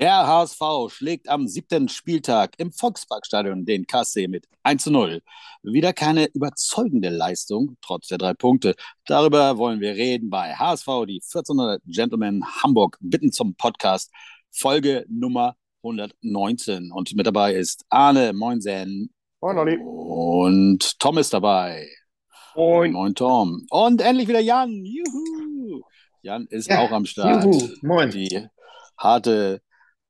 Der HSV schlägt am siebten Spieltag im Volksparkstadion den KC mit 1 zu 0. Wieder keine überzeugende Leistung, trotz der drei Punkte. Darüber wollen wir reden bei HSV, die 1400 Gentlemen Hamburg bitten zum Podcast, Folge Nummer 119. Und mit dabei ist Arne Moinsen. Moin, Olli. Und Tom ist dabei. Moin. Moin, Tom. Und endlich wieder Jan. Juhu. Jan ist Ja, auch am Start. Juhu. Moin. Die harte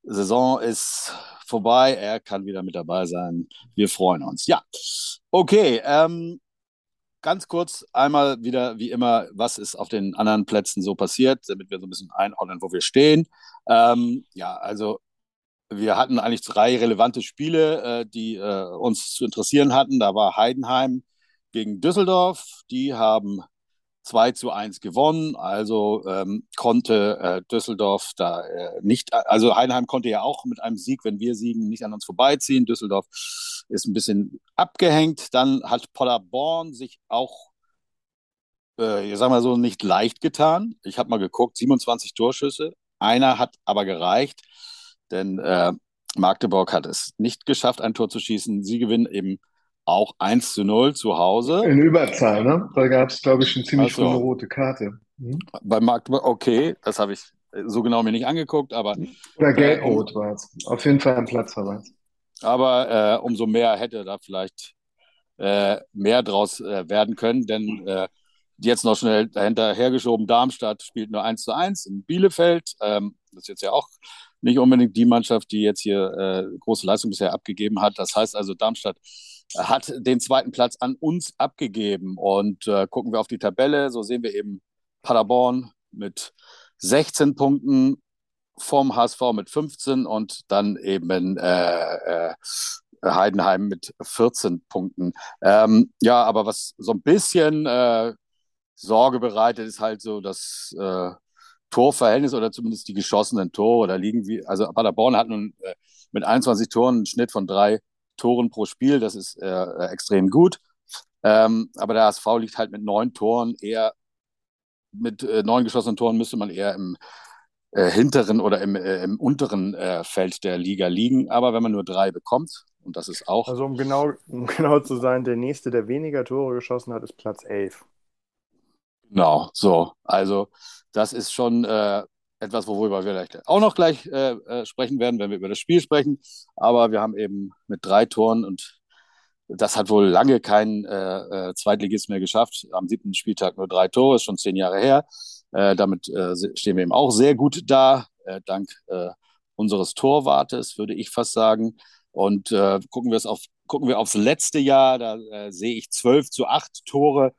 Saison ist vorbei. Er kann wieder mit dabei sein. Wir freuen uns. Ja, okay. Ähm, ganz kurz einmal wieder, wie immer, was ist auf den anderen Plätzen so passiert, damit wir so ein bisschen einordnen, wo wir stehen. Ähm, ja, also wir hatten eigentlich drei relevante Spiele, äh, die äh, uns zu interessieren hatten. Da war Heidenheim gegen Düsseldorf. Die haben 2 zu 1 gewonnen, also ähm, konnte äh, Düsseldorf da äh, nicht, also Heidenheim konnte ja auch mit einem Sieg, wenn wir siegen, nicht an uns vorbeiziehen. Düsseldorf ist ein bisschen abgehängt. Dann hat Paderborn sich auch, äh, ich sag mal so, nicht leicht getan. Ich habe mal geguckt, 27 Torschüsse. Einer hat aber gereicht, denn äh, Magdeburg hat es nicht geschafft, ein Tor zu schießen. Sie gewinnen eben auch 1 zu 0 zu Hause. In Überzahl, ne? Da gab es, glaube ich, eine ziemlich Ach so. frühe rote Karte. Hm? Bei Magdeburg, okay, das habe ich so genau mir nicht angeguckt, aber, Oder äh, gelb-rot war es. Auf jeden Fall ein Platzverweis. aber äh, umso mehr hätte da vielleicht äh, mehr draus äh, werden können, denn äh, jetzt noch schnell dahinter hergeschoben, Darmstadt spielt nur 1 zu 1 in Bielefeld. Ähm, das ist jetzt ja auch nicht unbedingt die Mannschaft, die jetzt hier äh, große Leistung bisher abgegeben hat. Das heißt also, Darmstadt hat den zweiten Platz an uns abgegeben. Und äh, gucken wir auf die Tabelle, so sehen wir eben Paderborn mit 16 Punkten vom HSV mit 15 und dann eben äh, äh, Heidenheim mit 14 Punkten. Ähm, ja, aber was so ein bisschen äh, Sorge bereitet, ist halt so das äh, Torverhältnis oder zumindest die geschossenen Tore. Da liegen wie, also Paderborn hat nun äh, mit 21 Toren einen Schnitt von drei Toren pro Spiel. Das ist äh, äh, extrem gut. Ähm, aber der HSV liegt halt mit neun Toren eher, mit äh, neun geschossenen Toren müsste man eher im äh, hinteren oder im, äh, im unteren äh, Feld der Liga liegen. Aber wenn man nur drei bekommt, und das ist auch Also um genau, um genau zu sein, der nächste, der weniger Tore geschossen hat, ist Platz 11. Genau, so. Also, das ist schon äh, etwas, worüber wir vielleicht auch noch gleich äh, äh, sprechen werden, wenn wir über das Spiel sprechen. Aber wir haben eben mit drei Toren und das hat wohl lange kein äh, äh, Zweitligist mehr geschafft. Am siebten Spieltag nur drei Tore, ist schon zehn Jahre her. Äh, damit äh, stehen wir eben auch sehr gut da, dank unseres Torwartes, würde ich fast sagen. Und gucken wir es auf, gucken wir aufs letzte Jahr, da sehe ich 12 zu 8 Tore.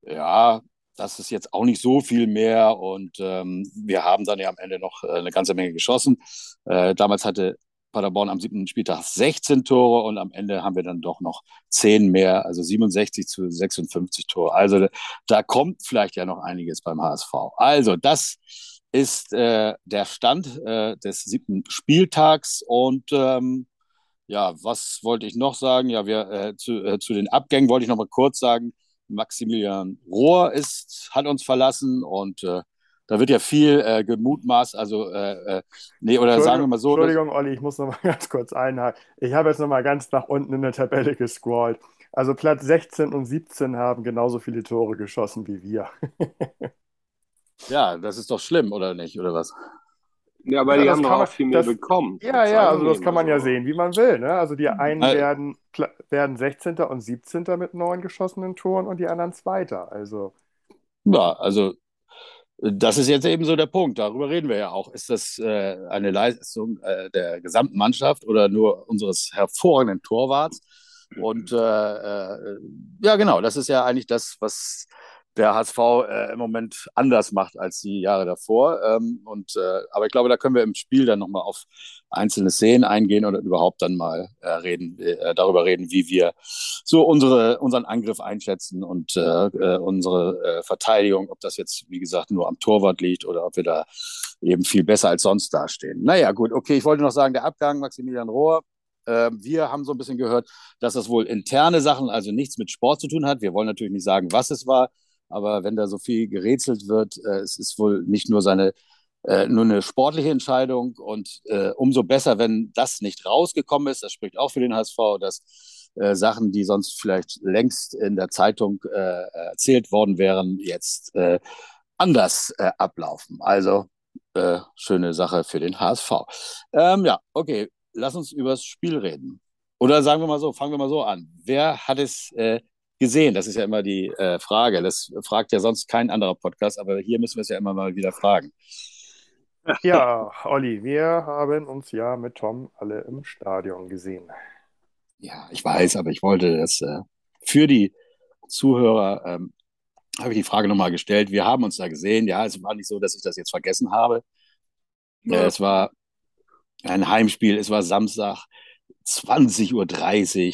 Ja, das ist jetzt auch nicht so viel mehr und ähm, wir haben dann ja am Ende noch äh, eine ganze Menge geschossen. Äh, damals hatte Paderborn am siebten Spieltag 16 Tore und am Ende haben wir dann doch noch 10 mehr, also 67 zu 56 Tore. Also da, kommt vielleicht ja noch einiges beim HSV. Also das ist äh, der Stand äh, des siebten Spieltags und ähm, ja, was wollte ich noch sagen? Ja, wir äh, zu, äh, zu den Abgängen wollte ich noch mal kurz sagen. Maximilian Rohr ist, hat uns verlassen und äh, da wird ja viel äh, gemutmaßt, also äh, äh, nee, oder sagen wir Entschuldigung, mal so, Entschuldigung, Olli, ich muss noch mal ganz kurz einhaken. Ich habe jetzt noch mal ganz nach unten in der Tabelle gescrollt. Also Platz 16 und 17 haben genauso viele Tore geschossen wie wir. ja, das ist doch schlimm, oder nicht, oder was? Ja, aber Ja, die das haben doch kann man, auch viel mehr das, bekommen. ja, ja, also das kann man ja so. sehen, wie man will, ne? Also die einen Äh, werden, werden 16. und 17. mit neun geschossenen Toren und die anderen Zweiter. Also, ja, also das ist jetzt eben so der Punkt, darüber reden wir ja auch. Ist das äh, eine Leistung äh, der gesamten Mannschaft oder nur unseres hervorragenden Torwarts? Und äh, äh, ja, genau, das ist ja eigentlich das, was der HSV äh, im Moment anders macht als die Jahre davor. Ähm, und, äh, aber ich glaube, da können wir im Spiel dann nochmal auf einzelne Szenen eingehen oder überhaupt dann mal äh, reden, äh, darüber reden, wie wir so unsere, unseren Angriff einschätzen und äh, äh, unsere äh, Verteidigung, ob das jetzt, wie gesagt, nur am Torwart liegt oder ob wir da eben viel besser als sonst dastehen. Naja, gut, okay, ich wollte noch sagen, der Abgang Maximilian Rohr. Äh, wir haben so ein bisschen gehört, dass das wohl interne Sachen, also nichts mit Sport zu tun hat. Wir wollen natürlich nicht sagen, was es war, aber wenn da so viel gerätselt wird, äh, es ist wohl nicht nur seine äh, nur eine sportliche Entscheidung und äh, umso besser, wenn das nicht rausgekommen ist. Das spricht auch für den HSV, dass äh, Sachen, die sonst vielleicht längst in der Zeitung äh, erzählt worden wären, jetzt äh, anders äh, ablaufen. Also schöne Sache für den HSV. Ähm, ja, okay, lass uns über das Spiel reden. Oder sagen wir mal so, fangen wir mal so an. Wer hat es gesehen? Das ist ja immer die äh, Frage. Das fragt ja sonst kein anderer Podcast, aber hier müssen wir es ja immer mal wieder fragen. Ja, Olli, wir haben uns ja mit Tom alle im Stadion gesehen. Ja, ich weiß, aber ich wollte das äh, für die Zuhörer, ähm, habe ich die Frage nochmal gestellt. Wir haben uns da gesehen. Ja, es war nicht so, dass ich das jetzt vergessen habe. Ja. Äh, es war ein Heimspiel, es war Samstag, 20.30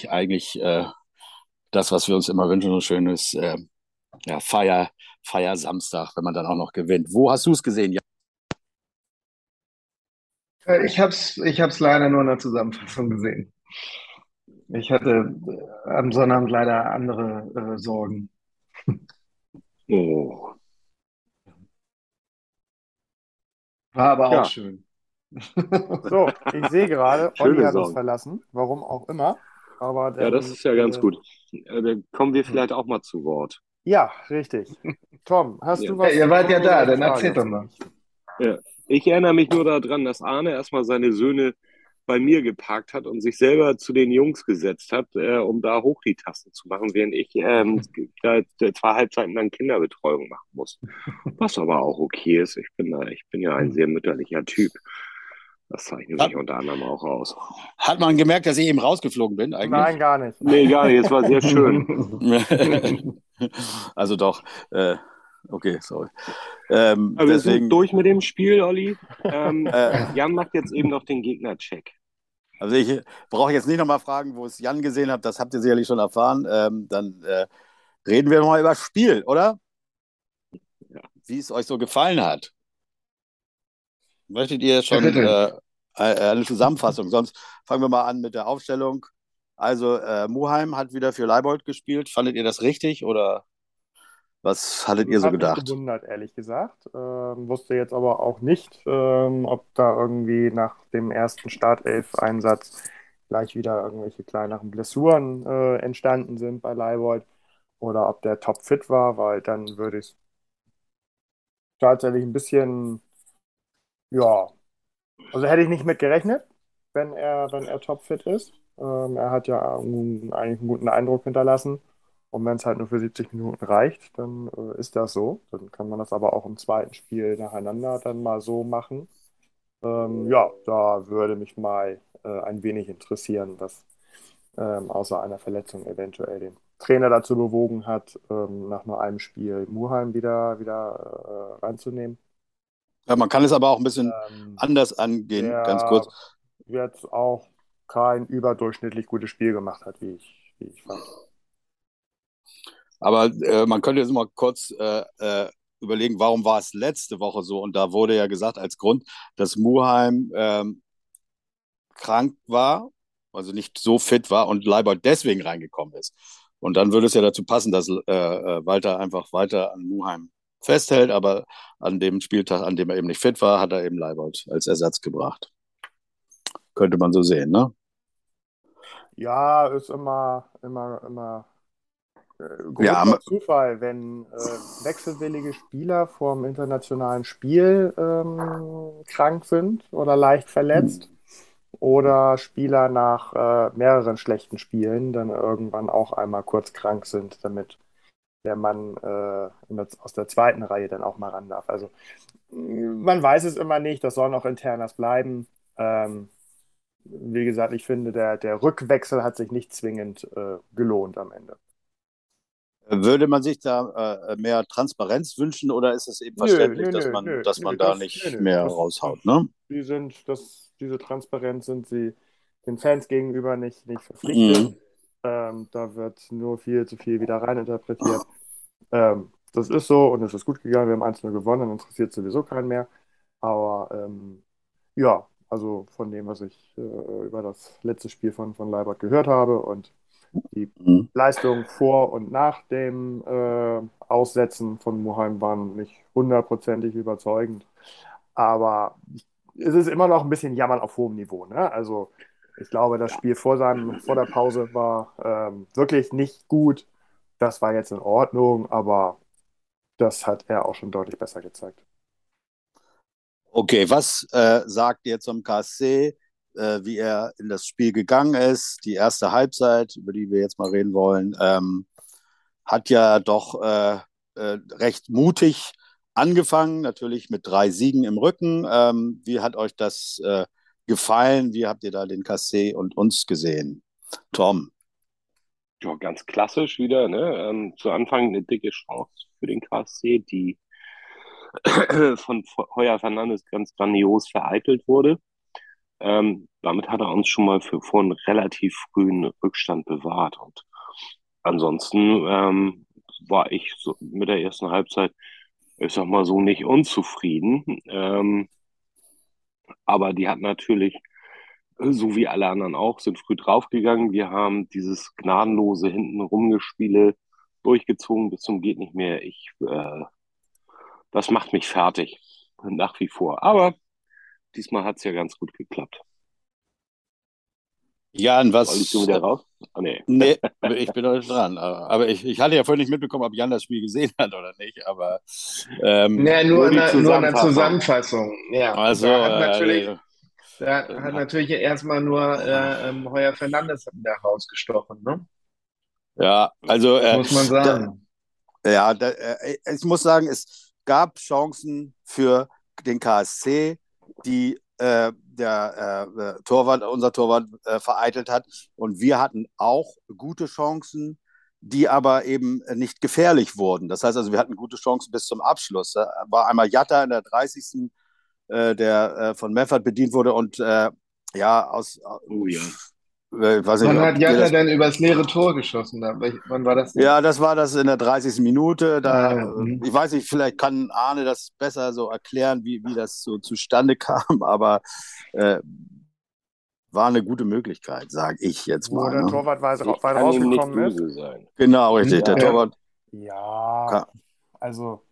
Uhr, eigentlich äh, das, was wir uns immer wünschen, so schönes äh, ja, Feier, Feier Samstag, wenn man dann auch noch gewinnt. Wo hast du es gesehen? Ja. Äh, ich habe es ich hab's leider nur in der Zusammenfassung gesehen. Ich hatte äh, am Sonnabend leider andere äh, Sorgen. Oh. War aber auch Ja. schön. So, ich sehe gerade, Olli hat uns verlassen, warum auch immer. Aber Ja, das ist ja ganz äh, gut. Äh, Dann kommen wir vielleicht auch mal zu Wort. Ja, richtig. Tom, hast Ja. du was Ja, ihr wart ja da, dann erzählt doch mal. berichten? Ich erinnere mich nur daran, dass Arne erstmal seine Söhne bei mir geparkt hat und sich selber zu den Jungs gesetzt hat, äh, um da hoch die Tasten zu machen, während ich ähm, da zwei Halbzeiten lang Kinderbetreuung machen muss. Was aber auch okay ist. Ich bin, da, ich bin ja ein sehr mütterlicher Typ. Das zeichnet Ja. mich unter anderem auch aus. Hat man gemerkt, dass ich eben rausgeflogen bin eigentlich? Nein, gar nicht. Nee, egal, es war sehr schön. also doch. Äh, okay, sorry. Ähm, Aber wir deswegen, sind durch mit dem Spiel, Olli. Ähm, äh, Jan macht jetzt eben noch den Gegner-Check. also ich brauche jetzt nicht nochmal fragen, wo es Jan gesehen hat. Das habt ihr sicherlich schon erfahren. Ähm, dann äh, reden wir mal über das Spiel, oder? Ja. Wie es euch so gefallen hat. Möchtet ihr schon Ja, bitte. äh, eine Zusammenfassung? Sonst fangen wir mal an mit der Aufstellung. Also äh, Muheim hat wieder für Leibold gespielt. Fandet ihr das richtig oder was hattet ihr so hat mich gedacht? gewundert, ehrlich gesagt. Ähm, wusste jetzt aber auch nicht, ähm, ob da irgendwie nach dem ersten Startelf-Einsatz gleich wieder irgendwelche kleineren Blessuren äh, entstanden sind bei Leibold oder ob der topfit war, weil dann würde ich tatsächlich ein bisschen, ja, also hätte ich nicht mit gerechnet, wenn er, wenn er topfit ist. Ähm, er hat ja einen, eigentlich einen guten Eindruck hinterlassen. Und wenn es halt nur für 70 Minuten reicht, dann äh, ist das so. Dann kann man das aber auch im zweiten Spiel nacheinander dann mal so machen. Ähm, ja, da würde mich mal äh, ein wenig interessieren, was ähm, außer einer Verletzung eventuell den Trainer dazu bewogen hat, ähm, nach nur einem Spiel Muheim wieder, wieder äh, reinzunehmen. Ja, man kann es aber auch ein bisschen Ähm, anders angehen, ganz kurz. jetzt auch kein überdurchschnittlich gutes Spiel gemacht hat, wie ich, wie ich fand. Aber äh, man könnte jetzt mal kurz äh, äh, überlegen, warum war es letzte Woche so? Und da wurde ja gesagt als Grund, dass Muheim ähm, krank war, also nicht so fit war und Leibold deswegen reingekommen ist. Und dann würde es ja dazu passen, dass äh, äh, Walter einfach weiter an Muheim festhält, aber an dem Spieltag, an dem er eben nicht fit war, hat er eben Leibold als Ersatz gebracht. Könnte man so sehen, ne? Ja, ist immer, immer, immer äh, Ja, Zufall, wenn äh, wechselwillige Spieler vorm internationalen Spiel ähm, krank sind oder leicht verletzt oder Spieler nach äh, mehreren schlechten Spielen dann irgendwann auch einmal kurz krank sind, damit der Mann äh, aus der zweiten Reihe dann auch mal ran darf. Also man weiß es immer nicht, das soll noch internas bleiben. Ähm, wie gesagt, ich finde, der, der Rückwechsel hat sich nicht zwingend äh, gelohnt am Ende. Würde man sich da äh, mehr Transparenz wünschen oder ist es eben verständlich, nö, dass nö, man, nö, dass man da das, nicht mehr das, raushaut, ne? die sind, das, diese Transparenz sind sie den Fans gegenüber nicht, nicht verpflichtet. Mhm. Ähm, da wird nur viel zu viel wieder reininterpretiert. Ähm, das ist so und es ist gut gegangen. Wir haben 1-0 gewonnen, dann interessiert sowieso keinen mehr. Aber ähm, ja, also von dem, was ich äh, über das letzte Spiel von, von Leibert gehört habe und die Mhm. Leistung vor und nach dem äh, Aussetzen von Muheim waren nicht hundertprozentig überzeugend. aber es ist immer noch ein bisschen Jammern auf hohem Niveau. Ne? Also ich glaube, das Spiel vor, seinem, vor der Pause war ähm, wirklich nicht gut. Das war jetzt in Ordnung, aber das hat er auch schon deutlich besser gezeigt. Okay, was äh, sagt ihr zum KSC, äh, wie er in das Spiel gegangen ist? Die erste Halbzeit, über die wir jetzt mal reden wollen, ähm, hat ja doch äh, äh recht mutig angefangen, natürlich mit drei Siegen im Rücken. Ähm, wie hat euch das äh, gefallen? Wie habt ihr da den KSC und uns gesehen? Tom. Ja, ganz klassisch wieder. Ne? Ähm, zu Anfang eine dicke Chance für den KSC, die von Heuer Fernandes ganz grandios vereitelt wurde. Ähm, damit hat er uns schon mal für, vor einen relativ frühen Rückstand bewahrt. Und ansonsten ähm, war ich so mit der ersten Halbzeit, ich sag mal so, nicht unzufrieden. Ähm, aber die hat natürlich, so wie alle anderen auch, sind früh draufgegangen. Wir haben dieses gnadenlose hinten rumgespiele durchgezogen bis zum geht nicht mehr. Ich äh, das macht mich fertig. Nach wie vor. Aber diesmal hat es ja ganz gut geklappt. Jan, was. Soll ich so wieder raus? Ah, nee. nee, ich bin noch dran. Aber ich, ich hatte ja vorhin nicht mitbekommen, ob Jan das Spiel gesehen hat oder nicht. Aber. Ähm, nee, nur, nur, eine, nur eine Zusammenfassung. Ja. Also. Da hat natürlich, äh, da hat natürlich erstmal nur äh, ähm, Heuer Fernandes da rausgestochen, ne? Ja, also. Äh, muss man sagen. Da, ja, da, äh, ich muss sagen, es gab Chancen für den KSC, die äh, der äh, äh, Torwart, unser Torwart äh, vereitelt hat. Und wir hatten auch gute Chancen, die aber eben nicht gefährlich wurden. Das heißt also, wir hatten gute Chancen bis zum Abschluss. Da war einmal Jatta in der 30. Äh, der äh, von Meffert bedient wurde und ja, aus, oh, ja. Äh, weiß Wann hat Jatta denn übers leere Tor geschossen? Wann war das? Denn? Ja, das war das in der 30. Minute. Da, ah, mhm. ich weiß nicht, vielleicht kann Arne das besser so erklären, wie, wie das so zustande kam, aber äh, war eine gute Möglichkeit, sage ich jetzt mal. Wo der ne? Torwart weit, weit rausgekommen ist. Sein. Genau, richtig. Ja. Der Torwart. Ja, also.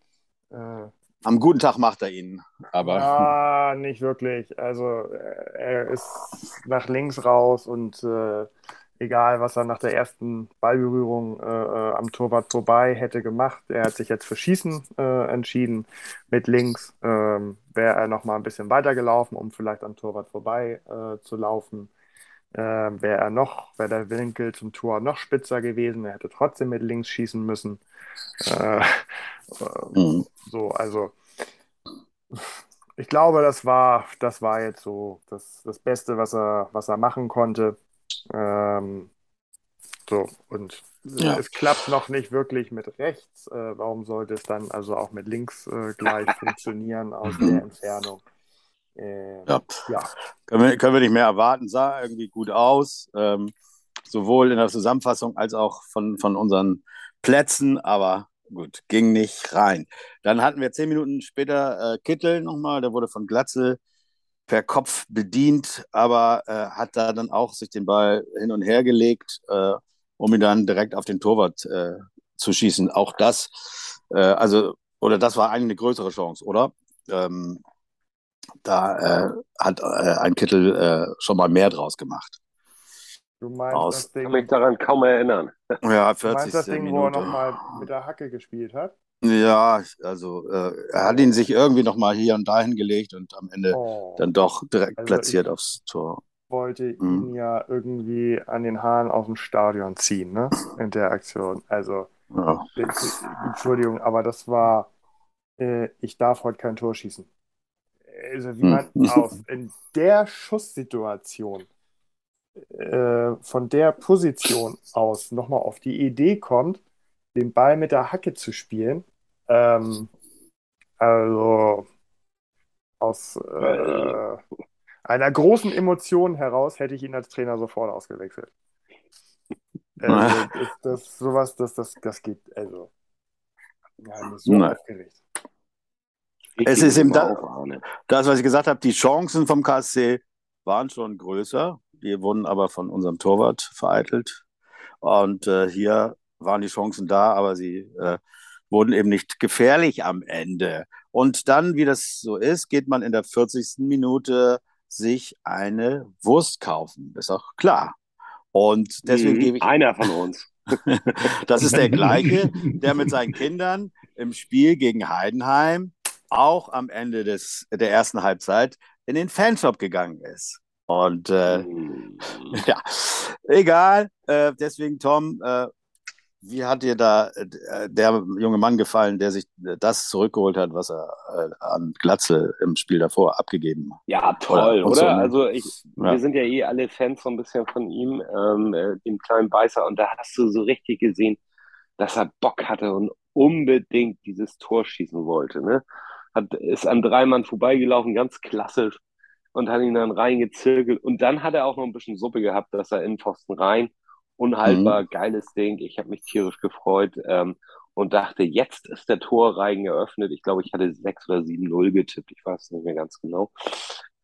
Äh, am guten Tag macht er ihn, aber. Ja, nicht wirklich. Also äh, er ist nach links raus und äh, egal, was er nach der ersten Ballberührung äh, äh, am Torwart vorbei hätte gemacht, er hat sich jetzt für Schießen äh, entschieden mit links. Ähm, Wäre er noch mal ein bisschen weiter gelaufen, um vielleicht am Torwart vorbei äh, zu laufen. Wäre er noch, wäre der Winkel zum Tor noch spitzer gewesen, er hätte trotzdem mit links schießen müssen. Mhm. So, also ich glaube, das war, das war jetzt so das, das Beste, was er, was er machen konnte. Ähm, so, und ja. es klappt noch nicht wirklich mit rechts. Äh, warum sollte es dann also auch mit links äh, gleich funktionieren aus der Entfernung? Äh, ja. ja. Können, wir, können wir nicht mehr erwarten. Sah irgendwie gut aus. Ähm, sowohl in der Zusammenfassung als auch von, von unseren Plätzen, aber gut, ging nicht rein. Dann hatten wir zehn Minuten später äh, Kittel nochmal, der wurde von Glatzel per Kopf bedient, aber äh, hat da dann auch sich den Ball hin und her gelegt, äh, um ihn dann direkt auf den Torwart äh, zu schießen. Auch das, äh, also, oder das war eigentlich eine größere Chance, oder? Ähm, da äh, hat ein Kittel schon mal mehr draus gemacht. Du meinst aus. das Ding. Ich kann mich daran kaum erinnern. Ja, 40 du meinst das Ding, Minute. wo er nochmal mit der Hacke gespielt hat? Ja, also äh, er hat ihn sich irgendwie nochmal hier und da hingelegt und am Ende oh. dann doch direkt also platziert aufs Tor. wollte mhm. ihn ja irgendwie an den Haaren aus dem Stadion ziehen, ne? In der Aktion. Also, ja. Entschuldigung, aber das war, äh, ich darf heute kein Tor schießen. Also, wie man mhm. aus in der Schusssituation äh, von der Position aus nochmal auf die Idee kommt, den Ball mit der Hacke zu spielen. Ähm, also aus äh, einer großen Emotion heraus hätte ich ihn als Trainer sofort ausgewechselt. Also, das, sowas, das, das, das geht, also, ja, so aufgeregt. Es ist eben da, das, was ich gesagt habe, die Chancen vom KSC waren schon größer. Die wurden aber von unserem Torwart vereitelt. Und äh, hier waren die Chancen da, aber sie äh, wurden eben nicht gefährlich am Ende. Und dann, wie das so ist, geht man in der 40. Minute sich eine Wurst kaufen. Ist auch klar. Und deswegen Mhm. gebe ich. Einer von uns. Das ist der gleiche, der mit seinen Kindern im Spiel gegen Heidenheim auch am Ende des, der ersten Halbzeit in den Fanshop gegangen ist. Und äh, Mhm. ja, egal. Äh, deswegen, Tom, äh, wie hat dir da äh, der junge Mann gefallen, der sich das zurückgeholt hat, was er äh, an Glatze im Spiel davor abgegeben hat? Ja, toll, so, oder? ne? Also ich, Ja. wir sind ja eh alle Fans so ein bisschen von ihm, ähm, äh, dem kleinen Beißer, und da hast du so richtig gesehen, dass er Bock hatte und unbedingt dieses Tor schießen wollte, ne? Hat, ist an drei Mann vorbeigelaufen, ganz klassisch, und hat ihn dann reingezirkelt. Und dann hat er auch noch ein bisschen Suppe gehabt, dass er in Pfosten rein. Unhaltbar, Mhm. geiles Ding. Ich habe mich tierisch gefreut ähm, und dachte, jetzt ist der Torreigen geöffnet. Ich glaube, ich hatte 6 oder 7-0 getippt. Ich weiß nicht mehr ganz genau.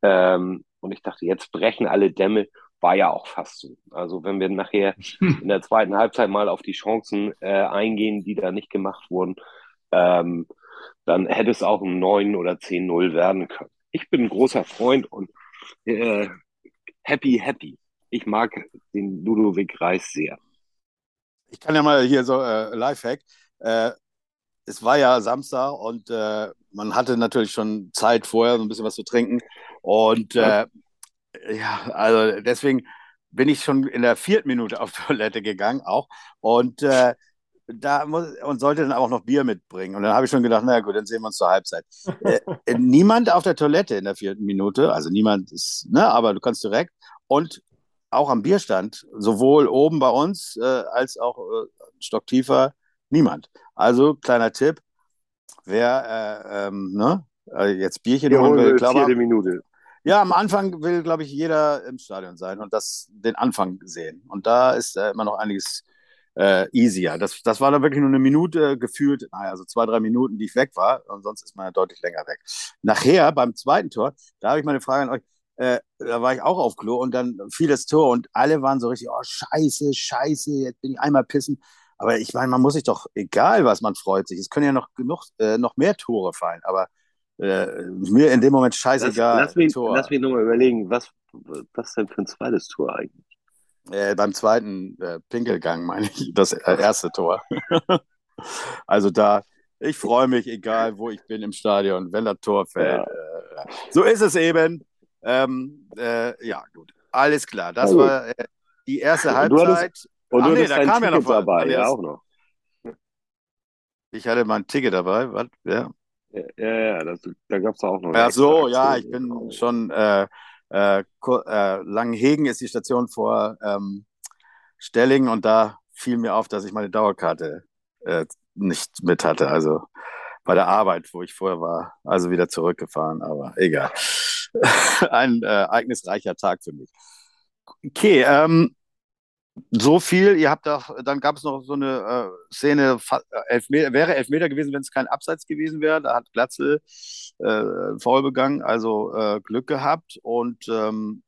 Ähm, und ich dachte, jetzt brechen alle Dämme. War ja auch fast so. Also wenn wir nachher in der zweiten Halbzeit mal auf die Chancen äh, eingehen, die da nicht gemacht wurden, ähm, dann hätte es auch ein 9 oder 10-0 werden können. Ich bin ein großer Freund und äh, happy, happy. Ich mag den Ludovic Reis sehr. Ich kann ja mal hier so äh, Lifehack. Äh, es war ja Samstag und äh, man hatte natürlich schon Zeit vorher, so ein bisschen was zu trinken. Und äh, ja, also deswegen bin ich schon in der vierten Minute auf Toilette gegangen auch. Und äh, da muss, und sollte dann auch noch Bier mitbringen. Und dann habe ich schon gedacht, naja gut, dann sehen wir uns zur Halbzeit. Äh, niemand auf der Toilette in der vierten Minute, also niemand ist, ne, aber du kannst direkt. Und auch am Bierstand, sowohl oben bei uns äh, als auch äh, stocktiefer, niemand. Also kleiner Tipp, wer äh, ähm, ne, äh, jetzt Bierchen holen will, glaube Minute. ja, am Anfang will, glaube ich, jeder im Stadion sein und das den Anfang sehen. Und da ist äh, immer noch einiges äh, easier. Das, das war dann wirklich nur eine Minute gefühlt, naja, so zwei, drei Minuten, die ich weg war. Und sonst ist man ja deutlich länger weg. Nachher beim zweiten Tor, da habe ich mal eine Frage an euch. Äh, da war ich auch auf Klo und dann fiel das Tor und alle waren so richtig, oh Scheiße, Scheiße, jetzt bin ich einmal pissen. Aber ich meine, man muss sich doch, egal was, man freut sich. Es können ja noch genug, äh, noch mehr Tore fallen. Aber äh, mir in dem Moment Lass, scheißegal. lass mich, Tor. lass mich nur mal überlegen, was, was denn für ein zweites Tor eigentlich? Äh, beim zweiten äh, Pinkelgang meine ich, das äh, erste Tor. also da, ich freue mich, egal wo ich bin im Stadion, wenn das Tor fällt. Äh, so ist es eben. Ähm, äh, ja, gut. Alles klar. Das gut. war äh, die erste Und du hattest- Halbzeit. Und Ach du nee, hattest da kam ja noch Ticket was. dabei, nee, ja auch noch. Ich hatte mein Ticket dabei. Was? Ja. Ja, ja, ja, das, da gab es auch noch Ach so, ja, ich bin schon äh, äh, äh, Langenhegen ist die Station vor ähm, Stellingen und da fiel mir auf, dass ich meine Dauerkarte äh, nicht mit hatte. Also bei der Arbeit, wo ich vorher war, also wieder zurückgefahren, aber egal. Ein äh, ereignisreicher Tag für mich. Okay, ähm, so viel. Ihr habt da, dann gab es noch so eine äh, Szene, äh, Elfmeter, wäre Elfmeter gewesen, wenn es kein Abseits gewesen wäre. Da hat Glatze äh, faul begangen, also äh, Glück gehabt. Und ähm,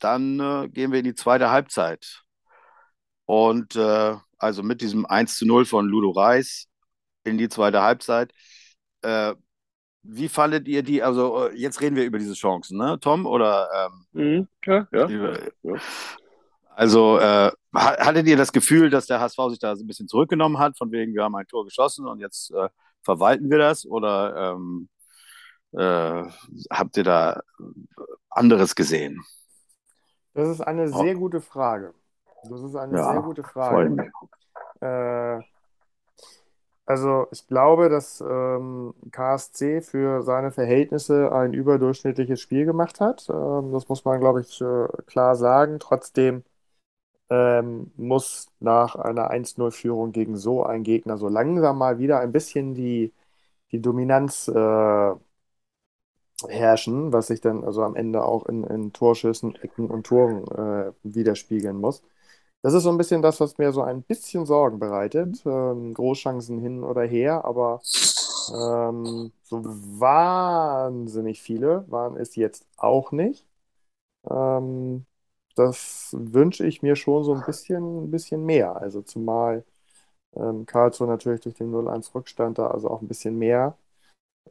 dann äh, gehen wir in die zweite Halbzeit. Und äh, also mit diesem 1 zu 0 von Ludo Reis in die zweite Halbzeit. Äh, wie fandet ihr die? Also, jetzt reden wir über diese Chancen, ne, Tom? Oder ähm, Mhm, ja, ja. über, Ja. Also, äh, ha- hattet ihr das Gefühl, dass der HSV sich da so ein bisschen zurückgenommen hat, von wegen, wir haben ein Tor geschossen und jetzt äh, verwalten wir das? Oder ähm, äh, habt ihr da anderes gesehen? Das ist eine Oh. sehr gute Frage. Das ist eine Ja, sehr gute Frage. Äh, also ich glaube, dass ähm, KSC für seine Verhältnisse ein überdurchschnittliches Spiel gemacht hat. Ähm, das muss man, glaube ich, äh, klar sagen. Trotzdem ähm, muss nach einer 1-0-Führung gegen so einen Gegner so langsam mal wieder ein bisschen die, die Dominanz äh, herrschen, was sich dann also am Ende auch in, in Torschüssen, Ecken und Toren äh, widerspiegeln muss. Das ist so ein bisschen das, was mir so ein bisschen Sorgen bereitet. Ähm, Großchancen hin oder her, aber ähm, so wahnsinnig viele waren es jetzt auch nicht. Ähm, das wünsche ich mir schon so ein bisschen, ein bisschen mehr. Also zumal ähm, Karlsruhe natürlich durch den 0-1 Rückstand da also auch ein bisschen mehr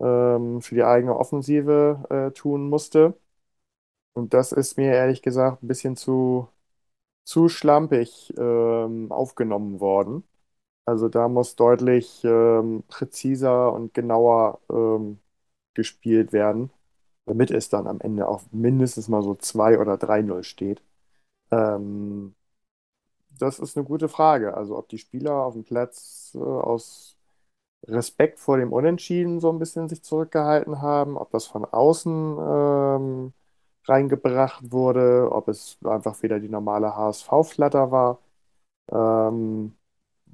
ähm, für die eigene Offensive äh, tun musste. Und das ist mir ehrlich gesagt ein bisschen zu, zu schlampig ähm, aufgenommen worden. Also da muss deutlich ähm, präziser und genauer ähm, gespielt werden, damit es dann am Ende auch mindestens mal so 2 oder 3-0 steht. Ähm, das ist eine gute Frage. Also ob die Spieler auf dem Platz äh, aus Respekt vor dem Unentschieden so ein bisschen sich zurückgehalten haben, ob das von außen ähm, reingebracht wurde, ob es einfach wieder die normale HSV-Flatter war. Ähm,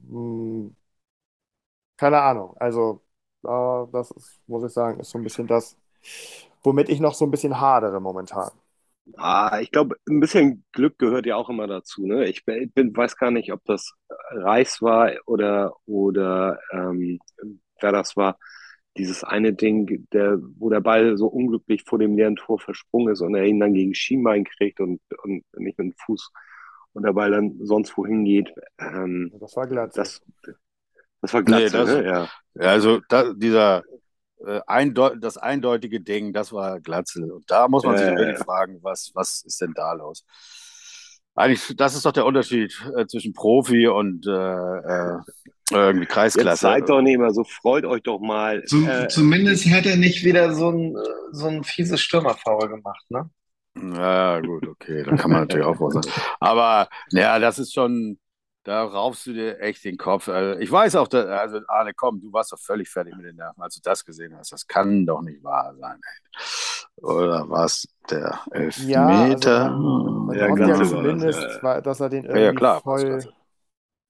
mh, keine Ahnung. Also äh, das ist, muss ich sagen, ist so ein bisschen das, womit ich noch so ein bisschen hadere momentan. Ah, ich glaube, ein bisschen Glück gehört ja auch immer dazu. Ne? Ich bin, weiß gar nicht, ob das Reis war oder, oder ähm, wer das war. Dieses eine Ding, der, wo der Ball so unglücklich vor dem leeren Tor versprungen ist und er ihn dann gegen Schienbein kriegt und, und nicht mit dem Fuß und der Ball dann sonst wohin geht. Ähm, das war glatt. Das, das war glatt, Nee, das- ne? Ja. Also da, dieser äh, eindeut das eindeutige Ding, das war Glatzel. Und da muss man sich wirklich fragen, was, was ist denn da los? Eigentlich, das ist doch der Unterschied äh, zwischen Profi und äh, äh, irgendwie Jetzt Kreisklasse. seid doch nicht mehr so, freut euch doch mal. Zum, Äh, zumindest hat er nicht wieder so ein, äh, so ein fieses Stürmerfoul gemacht, ne? Ja, gut, okay, da kann man natürlich auch was sagen. Aber ja, das ist schon, da raufst du dir echt den Kopf. Also, ich weiß auch, dass, also Arne, komm, du warst doch völlig fertig mit den Nerven, als du das gesehen hast. Das kann doch nicht wahr sein. Ey. Oder war es der Ja, also Elfmeter? Ja, hofft ja Glatzel war das, zumindest, ja. dass er den Ja, ja, irgendwie klar, voll,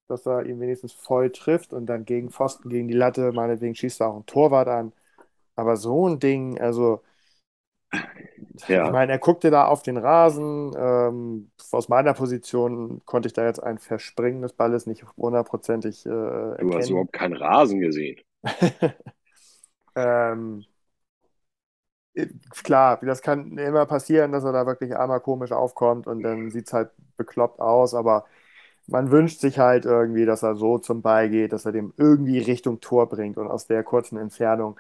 dass er ihn wenigstens voll trifft und dann gegen Pfosten, gegen die Latte, meinetwegen schießt er auch ein Torwart an. Aber so ein Ding, also Ja. ich meine, er guckte da auf den Rasen. Ähm, aus meiner Position konnte ich da jetzt ein Verspringen des Balles nicht hundertprozentig äh, du hast erkennen. überhaupt keinen Rasen gesehen. Ähm, klar, das kann immer passieren, dass er da wirklich einmal komisch aufkommt und dann sieht es halt bekloppt aus, aber man wünscht sich halt irgendwie, dass er so zum Ball geht, dass er dem irgendwie Richtung Tor bringt und aus der kurzen Entfernung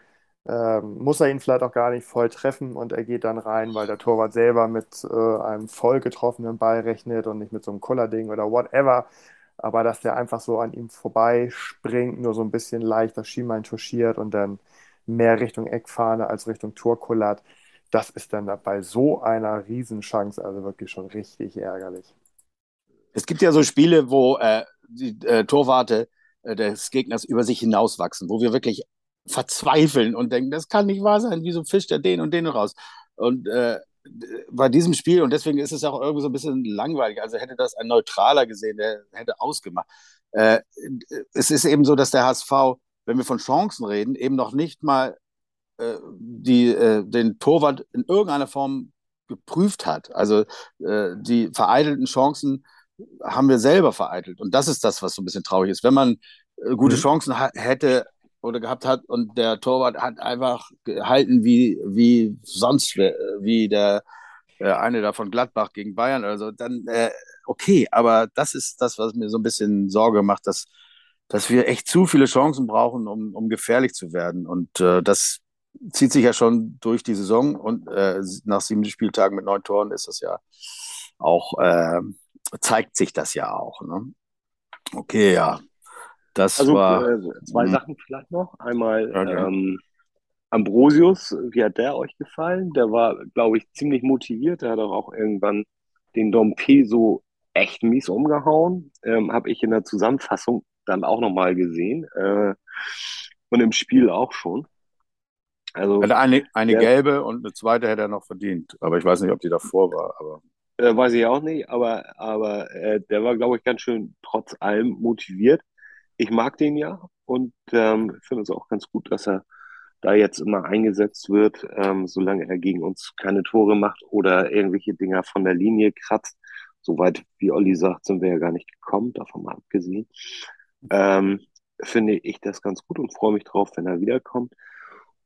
ähm, muss er ihn vielleicht auch gar nicht voll treffen und er geht dann rein, weil der Torwart selber mit äh, einem voll getroffenen Ball rechnet und nicht mit so einem Kullerding oder whatever. Aber dass der einfach so an ihm vorbeispringt, nur so ein bisschen leicht das Schienbein touchiert und dann mehr Richtung Eckfahne als Richtung Tor kullert, das ist dann bei so einer Riesenchance also wirklich schon richtig ärgerlich. Es gibt ja so Spiele, wo äh, die äh, Torwarte äh, des Gegners über sich hinauswachsen, wo wir wirklich verzweifeln und denken, das kann nicht wahr sein, wieso fischt er den und den raus? Und äh, bei diesem Spiel, und deswegen ist es auch irgendwie so ein bisschen langweilig, also hätte das ein Neutraler gesehen, der hätte ausgemacht. Äh, es ist eben so, dass der HSV, wenn wir von Chancen reden, eben noch nicht mal äh, die, äh, den Torwart in irgendeiner Form geprüft hat. Also äh, die vereitelten Chancen haben wir selber vereitelt. Und das ist das, was so ein bisschen traurig ist. Wenn man äh, gute Mhm. Chancen ha hätte oder gehabt hat und der Torwart hat einfach gehalten wie, wie sonst, wer- wie der äh, eine da von Gladbach gegen Bayern oder so, dann äh, okay, aber das ist das, was mir so ein bisschen Sorge macht, dass, dass wir echt zu viele Chancen brauchen, um, um gefährlich zu werden. Und äh, das zieht sich ja schon durch die Saison und äh, nach sieben Spieltagen mit neun Toren ist das ja auch, äh, zeigt sich das ja auch. Ne? Okay, ja. Das Also war. äh, zwei Mhm. Sachen vielleicht noch. Einmal Okay. ähm, Ambrosius, wie hat der euch gefallen? Der war, glaube ich, ziemlich motiviert. Der hat auch, irgendwann den Dompe so echt mies umgehauen. Ähm, Habe ich in der Zusammenfassung dann auch nochmal gesehen. Äh, und im Spiel auch schon. Also hatte eine, eine Ja. gelbe und eine zweite hätte er noch verdient. Aber ich weiß nicht, ob die davor war. Aber Äh, weiß ich auch nicht, aber, aber äh, der war, glaube ich, ganz schön trotz allem motiviert. Ich mag den ja und ähm, finde es auch ganz gut, dass er da jetzt immer eingesetzt wird, ähm, solange er gegen uns keine Tore macht oder irgendwelche Dinger von der Linie kratzt. Soweit, wie Olli sagt, sind wir ja gar nicht gekommen, davon mal abgesehen. Ähm, finde ich das ganz gut und freue mich drauf, wenn er wiederkommt.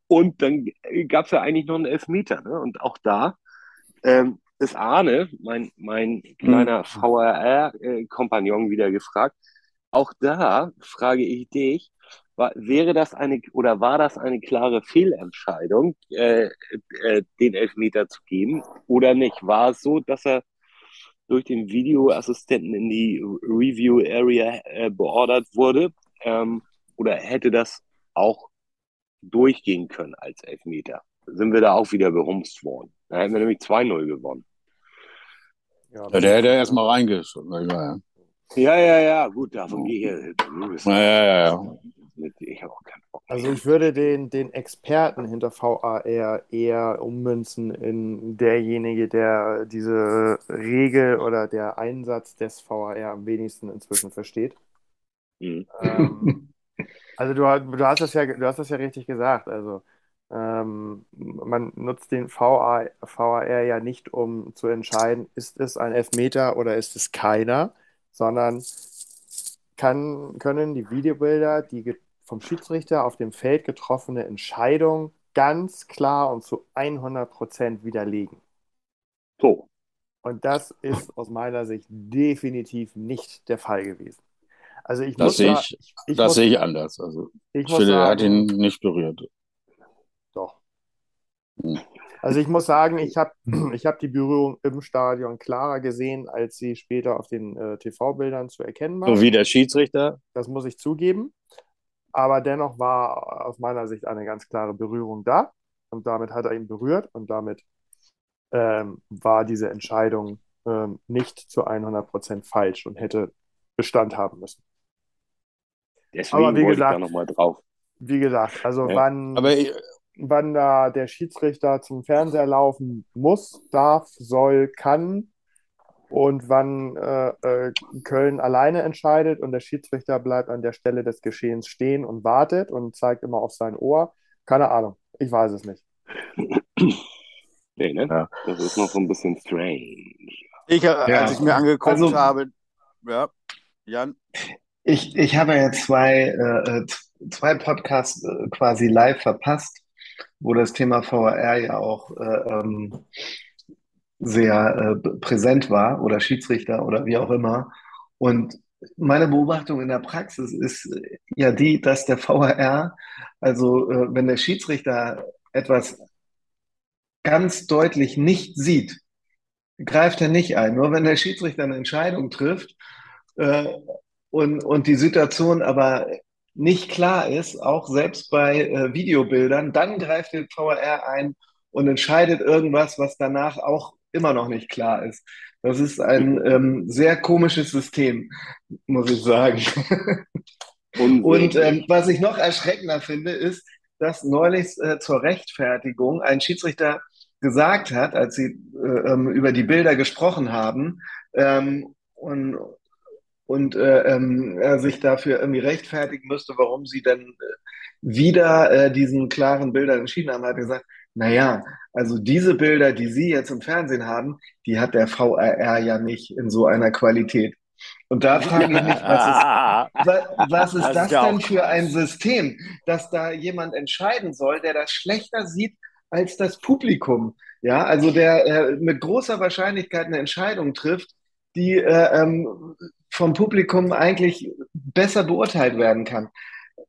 Und dann gab es ja eigentlich noch einen Elfmeter, ne? Und auch da ähm, ist Arne, mein, mein kleiner VRR-Kompagnon, wieder gefragt. Auch da frage ich dich, war, wäre das eine oder war das eine klare Fehlentscheidung, äh, äh, den Elfmeter zu geben oder nicht? War es so, dass er durch den Videoassistenten in die Review Area äh, beordert wurde? Ähm, oder hätte das auch durchgehen können als Elfmeter? Sind wir da auch wieder behumst worden? Da hätten wir nämlich 2-0 gewonnen. Ja, der hätte erstmal reingeschossen. Ja, ja, ja, ja, gut, davon gehe ich. Ja, ja, ja. Ich habe auch keinen Bock. Also ich würde den, den Experten hinter VAR eher ummünzen in derjenige, der diese Regel oder der Einsatz des VAR am wenigsten inzwischen versteht. Mhm. Ähm, also du, du, hast das ja, du hast das ja richtig gesagt. Also ähm, man nutzt den VAR, VAR ja nicht, um zu entscheiden, ist es ein Elfmeter oder ist es keiner, sondern kann, können die Videobilder die vom Schiedsrichter auf dem Feld getroffene Entscheidung ganz klar und zu 100 Prozent widerlegen. So. Und das ist aus meiner Sicht definitiv nicht der Fall gewesen. Also ich das muss sehe ich, ich, das muss, sehe ich anders. Also ich, ich finde, er hat ihn nicht berührt. Doch. Hm. Also ich muss sagen, ich habe ich hab die Berührung im Stadion klarer gesehen, als sie später auf den äh, TV-Bildern zu erkennen war. So wie der Schiedsrichter? Das muss ich zugeben. Aber dennoch war aus meiner Sicht eine ganz klare Berührung da. Und damit hat er ihn berührt und damit ähm, war diese Entscheidung ähm, nicht zu 100% falsch und hätte Bestand haben müssen. Deswegen Aber wie gesagt, da nochmal drauf. Wie gesagt, also ja. wann, Aber ich, wann da der Schiedsrichter zum Fernseher laufen muss, darf, soll, kann und wann äh, äh, Köln alleine entscheidet und der Schiedsrichter bleibt an der Stelle des Geschehens stehen und wartet und zeigt immer auf sein Ohr. Keine Ahnung, ich weiß es nicht. Nee, ne? Ja. Das ist noch so ein bisschen strange. Ich, äh, ja. als ich mir angeguckt also, habe, ja, Jan. Ich, ich habe ja zwei, äh, zwei Podcasts äh, quasi live verpasst, wo das Thema VR ja auch äh, ähm, sehr äh, präsent war oder Schiedsrichter oder wie auch immer. Und meine Beobachtung in der Praxis ist äh, ja die, dass der VHR, also äh, wenn der Schiedsrichter etwas ganz deutlich nicht sieht, greift er nicht ein. Nur wenn der Schiedsrichter eine Entscheidung trifft äh, und, und die Situation aber nicht klar ist, auch selbst bei äh, Videobildern, dann greift der VHR ein und entscheidet irgendwas, was danach auch immer noch nicht klar ist. Das ist ein ähm, sehr komisches System, muss ich sagen. Und ähm, was ich noch erschreckender finde, ist, dass neulich äh, zur Rechtfertigung ein Schiedsrichter gesagt hat, als sie äh, ähm, über die Bilder gesprochen haben ähm, und, und äh, er sich dafür irgendwie rechtfertigen müsste, warum sie denn äh, wieder äh, diesen klaren Bildern entschieden haben, hat er gesagt, naja, also diese Bilder, die Sie jetzt im Fernsehen haben, die hat der VRR ja nicht in so einer Qualität. Und da frage ich mich, was ist, was ist das, das denn für ein System, dass da jemand entscheiden soll, der das schlechter sieht als das Publikum? Ja, also der äh, mit großer Wahrscheinlichkeit eine Entscheidung trifft, die äh, ähm, vom Publikum eigentlich besser beurteilt werden kann.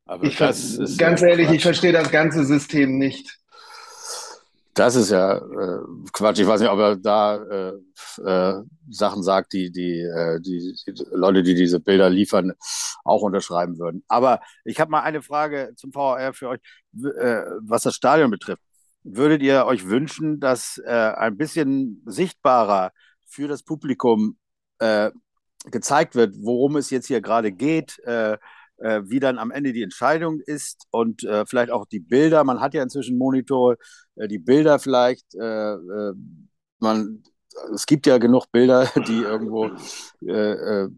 Aber ich, ganz ja ehrlich, Quatsch. ich verstehe das ganze System nicht. Das ist ja äh, Quatsch. Ich weiß nicht, ob er da äh, äh, Sachen sagt, die, die, äh, die, die, Leute, die diese Bilder liefern, auch unterschreiben würden. Aber ich habe mal eine Frage zum VAR für euch, äh, was das Stadion betrifft. Würdet ihr euch wünschen, dass äh, ein bisschen sichtbarer für das Publikum äh, gezeigt wird, worum es jetzt hier gerade geht? Äh, äh, wie dann am Ende die Entscheidung ist und äh, vielleicht auch die Bilder. Man hat ja inzwischen Monitore, äh, die Bilder vielleicht. Man, es gibt ja genug Bilder, die irgendwo ja.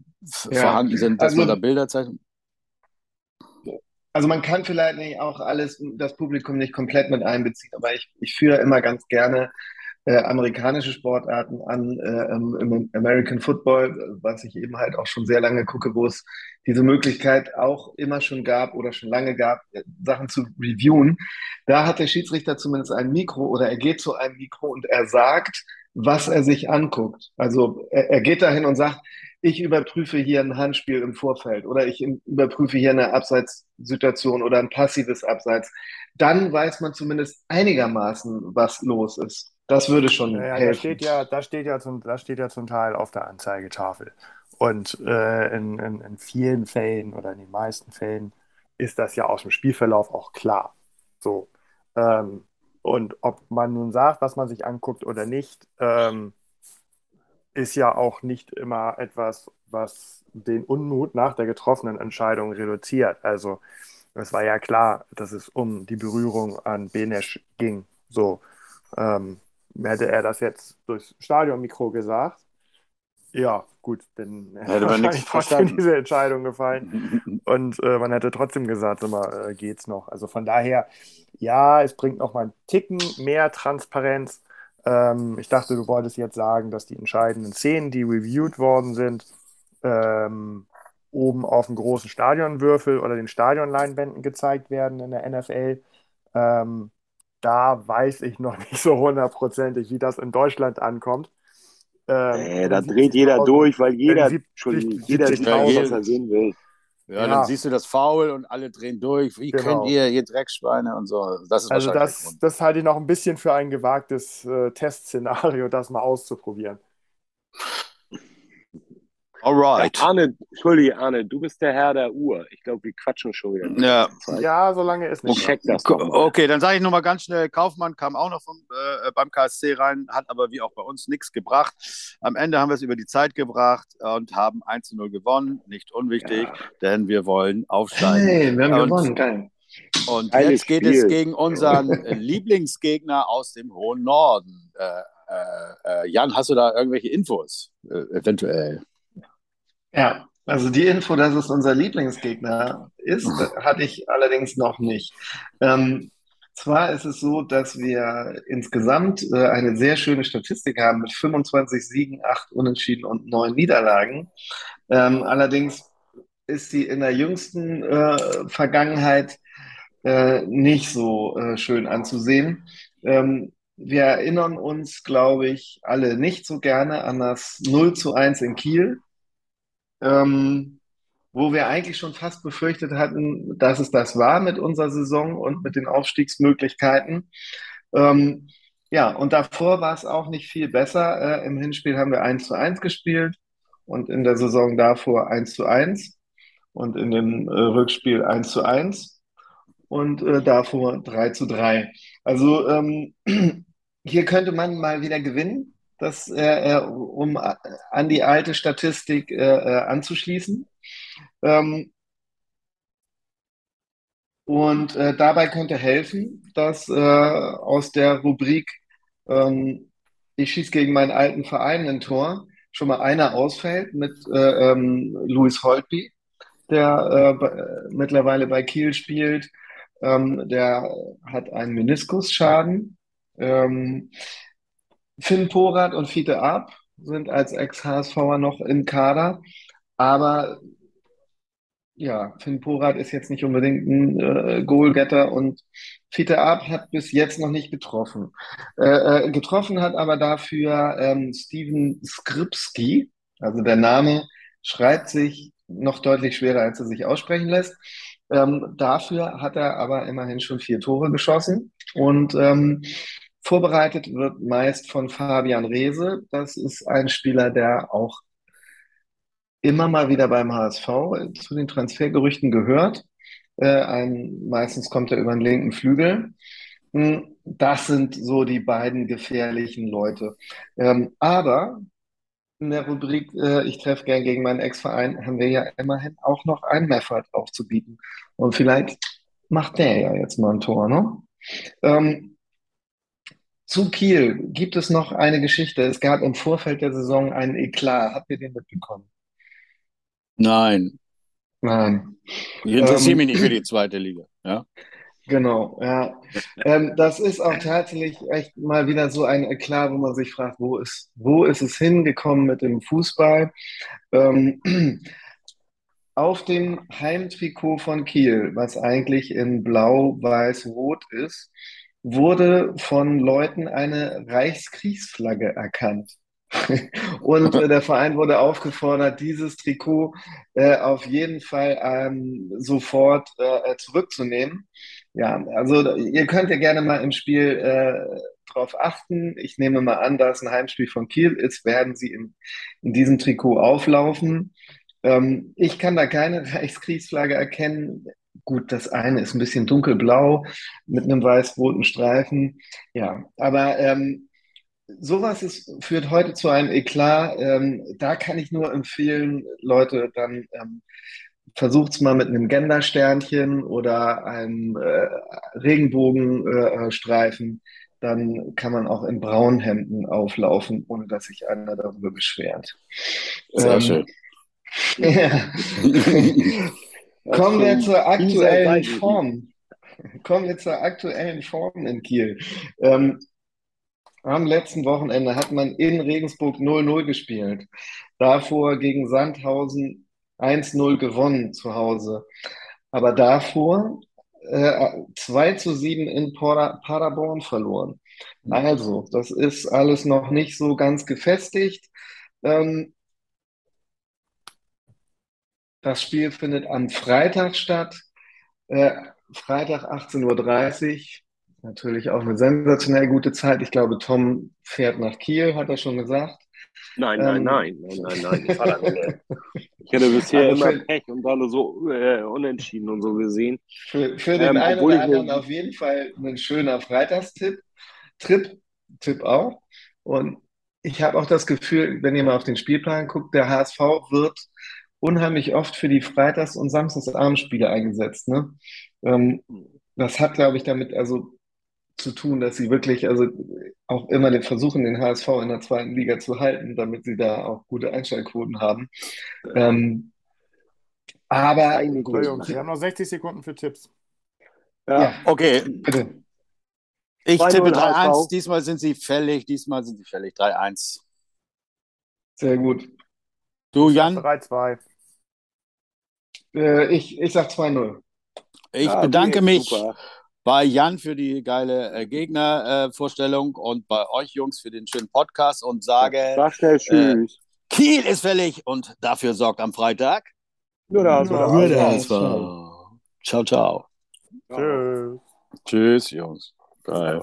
vorhanden sind, dass also, man da Bilder zeichnet. Also man kann vielleicht nicht auch alles, das Publikum nicht komplett mit einbeziehen, aber ich, ich führe immer ganz gerne äh, amerikanische Sportarten an, äh, im American Football, was ich eben halt auch schon sehr lange gucke, wo es diese Möglichkeit auch immer schon gab oder schon lange gab, äh, Sachen zu reviewen. Da hat der Schiedsrichter zumindest ein Mikro oder er geht zu einem Mikro und er sagt, was er sich anguckt. Also er, er geht dahin und sagt, ich überprüfe hier ein Handspiel im Vorfeld oder ich überprüfe hier eine Abseitssituation oder ein passives Abseits, dann weiß man zumindest einigermaßen, was los ist. Das würde schon Ja, helfen. das steht ja, das steht ja zum, das steht ja zum Teil auf der Anzeigetafel. Und äh, in, in, in vielen Fällen oder in den meisten Fällen ist das ja aus dem Spielverlauf auch klar. So. Ähm, und ob man nun sagt, was man sich anguckt oder nicht, ähm, ist ja auch nicht immer etwas, was den Unmut nach der getroffenen Entscheidung reduziert. Also es war ja klar, dass es um die Berührung an Benesch ging. So ähm, hätte er das jetzt durchs Stadionmikro gesagt, ja gut, dann hätte Hätte man nichts trotzdem verstanden. diese Entscheidung gefallen. Und äh, man hätte trotzdem gesagt, immer äh, geht's noch. Also von daher, ja, es bringt noch mal einen Ticken mehr Transparenz. Ähm, ich dachte, du wolltest jetzt sagen, dass die entscheidenden Szenen, die reviewed worden sind, ähm, oben auf dem großen Stadionwürfel oder den Stadionleinwänden gezeigt werden in der NFL. Ähm, da weiß ich noch nicht so hundertprozentig, wie das in Deutschland ankommt. Ähm, Äh, wenn da dreht jeder 70.000 durch, weil jeder, sieb- Entschuldigung, 70.000 jeder sieht, Ja, was er sehen will. Ja, Ja. dann siehst du das Foul und alle drehen durch. Wie Genau. könnt ihr, ihr Dreckschweine und so. Das ist Also das, das halte ich noch ein bisschen für ein gewagtes äh, Testszenario, das mal auszuprobieren. Alright. Ja, Arne, Entschuldige, Arne, du bist der Herr der Uhr. Ich glaube, wir quatschen schon wieder. Ja. Ja, solange ist nicht. Check das. Okay, dann sage ich nur mal ganz schnell, Kaufmann kam auch noch vom, äh, beim KSC rein, hat aber wie auch bei uns nichts gebracht. Am Ende haben wir es über die Zeit gebracht und haben 1 zu 0 gewonnen. Nicht unwichtig, Ja. denn wir wollen aufsteigen. Hey, wir haben Und- gewonnen, geil. Und Geiles jetzt geht Spiel. es gegen unseren Lieblingsgegner aus dem hohen Norden. Äh, äh, äh, Jan, hast du da irgendwelche Infos? Äh, eventuell. Ja, also die Info, dass es unser Lieblingsgegner ist, hatte ich allerdings noch nicht. Ähm, zwar ist es so, dass wir insgesamt äh, eine sehr schöne Statistik haben mit 25 Siegen, 8 Unentschieden und 9 Niederlagen. Ähm, allerdings ist sie in der jüngsten äh, Vergangenheit äh, nicht so äh, schön anzusehen. Ähm, wir erinnern uns, glaube ich, alle nicht so gerne an das 0 zu 1 in Kiel ähm, wo wir eigentlich schon fast befürchtet hatten, dass es das war mit unserer Saison und mit den Aufstiegsmöglichkeiten. Ähm, ja, und davor war es auch nicht viel besser. Äh, Im Hinspiel haben wir 1 zu 1 gespielt und in der Saison davor 1 zu 1 und in dem äh, Rückspiel 1 zu 1 und äh, davor 3 zu 3. Also ähm, hier könnte man mal wieder gewinnen, das, äh, äh, um äh, an die alte Statistik äh, äh, anzuschließen. Ähm, und äh, dabei könnte helfen, dass aus der Rubrik ähm, Ich schieße gegen meinen alten Verein ein Tor schon mal einer ausfällt mit äh, ähm, Louis Holtby, der mittlerweile bei Kiel spielt. Ähm, der hat einen Meniskusschaden. Ähm, Finn Porat und Fiete Ab sind als Ex-HSVer noch im Kader, aber ja, Finn Porat ist jetzt nicht unbedingt ein äh, Goalgetter und Fiete Ab hat bis jetzt noch nicht getroffen. Äh, äh, getroffen hat aber dafür ähm, Steven Skripski, also der Name schreibt sich noch deutlich schwerer, als er sich aussprechen lässt. Ähm, dafür hat er aber immerhin schon vier Tore geschossen und ähm, vorbereitet wird meist von Fabian Reese. Das ist ein Spieler, der auch immer mal wieder beim HSV zu den Transfergerüchten gehört. Äh, ein, meistens kommt er über den linken Flügel. Hm, Das sind so die beiden gefährlichen Leute. Ähm, aber in der Rubrik äh, Ich treffe gern gegen meinen Ex-Verein haben wir ja immerhin auch noch einen Meffert aufzubieten. Und vielleicht macht der ja jetzt mal ein Tor, ne? Ähm, zu Kiel gibt es noch eine Geschichte. Es gab im Vorfeld der Saison einen Eklat. Habt ihr den mitbekommen? Nein, Nein. ich interessiere Ähm, mich nicht für die zweite Liga. Ja? Genau, ja. Ähm, das ist auch tatsächlich echt mal wieder so ein Eklat, wo man sich fragt, wo ist, wo ist es hingekommen mit dem Fußball? Ähm, auf dem Heimtrikot von Kiel, was eigentlich in Blau, Weiß, Rot ist, wurde von Leuten eine Reichskriegsflagge erkannt. Und äh, der Verein wurde aufgefordert, dieses Trikot äh, auf jeden Fall ähm, sofort äh, zurückzunehmen. Ja, also ihr könnt ja gerne mal im Spiel äh, drauf achten. Ich nehme mal an, da es ein Heimspiel von Kiel ist, werden sie in, in diesem Trikot auflaufen. Ähm, ich kann da keine Reichskriegsflagge erkennen. Gut, das eine ist ein bisschen dunkelblau mit einem weiß-roten Streifen. Ja, aber ähm, sowas ist, führt heute zu einem Eklat. Ähm, da kann ich nur empfehlen, Leute, dann ähm, versucht es mal mit einem Gendersternchen oder einem äh, Regenbogenstreifen. Äh, dann kann man auch in braunen Hemden auflaufen, ohne dass sich einer darüber beschwert. Sehr ähm, schön. Ja. Kommen wir zur aktuellen Form. Kommen wir zur aktuellen Form in Kiel. Ähm, am letzten Wochenende hat man in Regensburg 0-0 gespielt. Davor gegen Sandhausen 1-0 gewonnen zu Hause. Aber davor äh, 2 zu 7 in Paderborn verloren. Also, das ist alles noch nicht so ganz gefestigt. Ähm, das Spiel findet am Freitag statt. Äh, Freitag 18.30 Uhr. Natürlich auch eine sensationell gute Zeit. Ich glaube, Tom fährt nach Kiel, hat er schon gesagt. Nein, nein, ähm, nein, nein, nein, nein. Ich hatte bisher immer für, Pech und alle so äh, unentschieden und so gesehen. Für, für den ähm, einen oder anderen auf jeden Fall ein schöner Freitagstipp. Trip, Tipp auch. Und ich habe auch das Gefühl, wenn ihr mal auf den Spielplan guckt, der HSV wird unheimlich oft für die Freitags- und Samstagsabendspiele eingesetzt. Ne? Ähm, das hat, glaube ich, damit also zu tun, dass sie wirklich also auch immer den versuchen, den HSV in der zweiten Liga zu halten, damit sie da auch gute Einschaltquoten haben. Ähm, aber gut. Jungs, wir haben noch 60 Sekunden für Tipps. Ja, ja okay. Bitte. Ich tippe 3-1. Diesmal sind sie fällig. Diesmal sind sie fällig. 3-1. Sehr gut. Du, Jan? 3-2. Äh, ich, ich sag 2-0. Ich ja, bedanke mich super. bei Jan für die geile äh, Gegnervorstellung äh, und bei euch Jungs für den schönen Podcast und sage: Sag schnell äh, Tschüss. Kiel ist fällig und dafür sorgt am Freitag. Nur der HSV. Nur der HSV. Ciao, ciao. Tschüss. Tschüss, Jungs. Bye.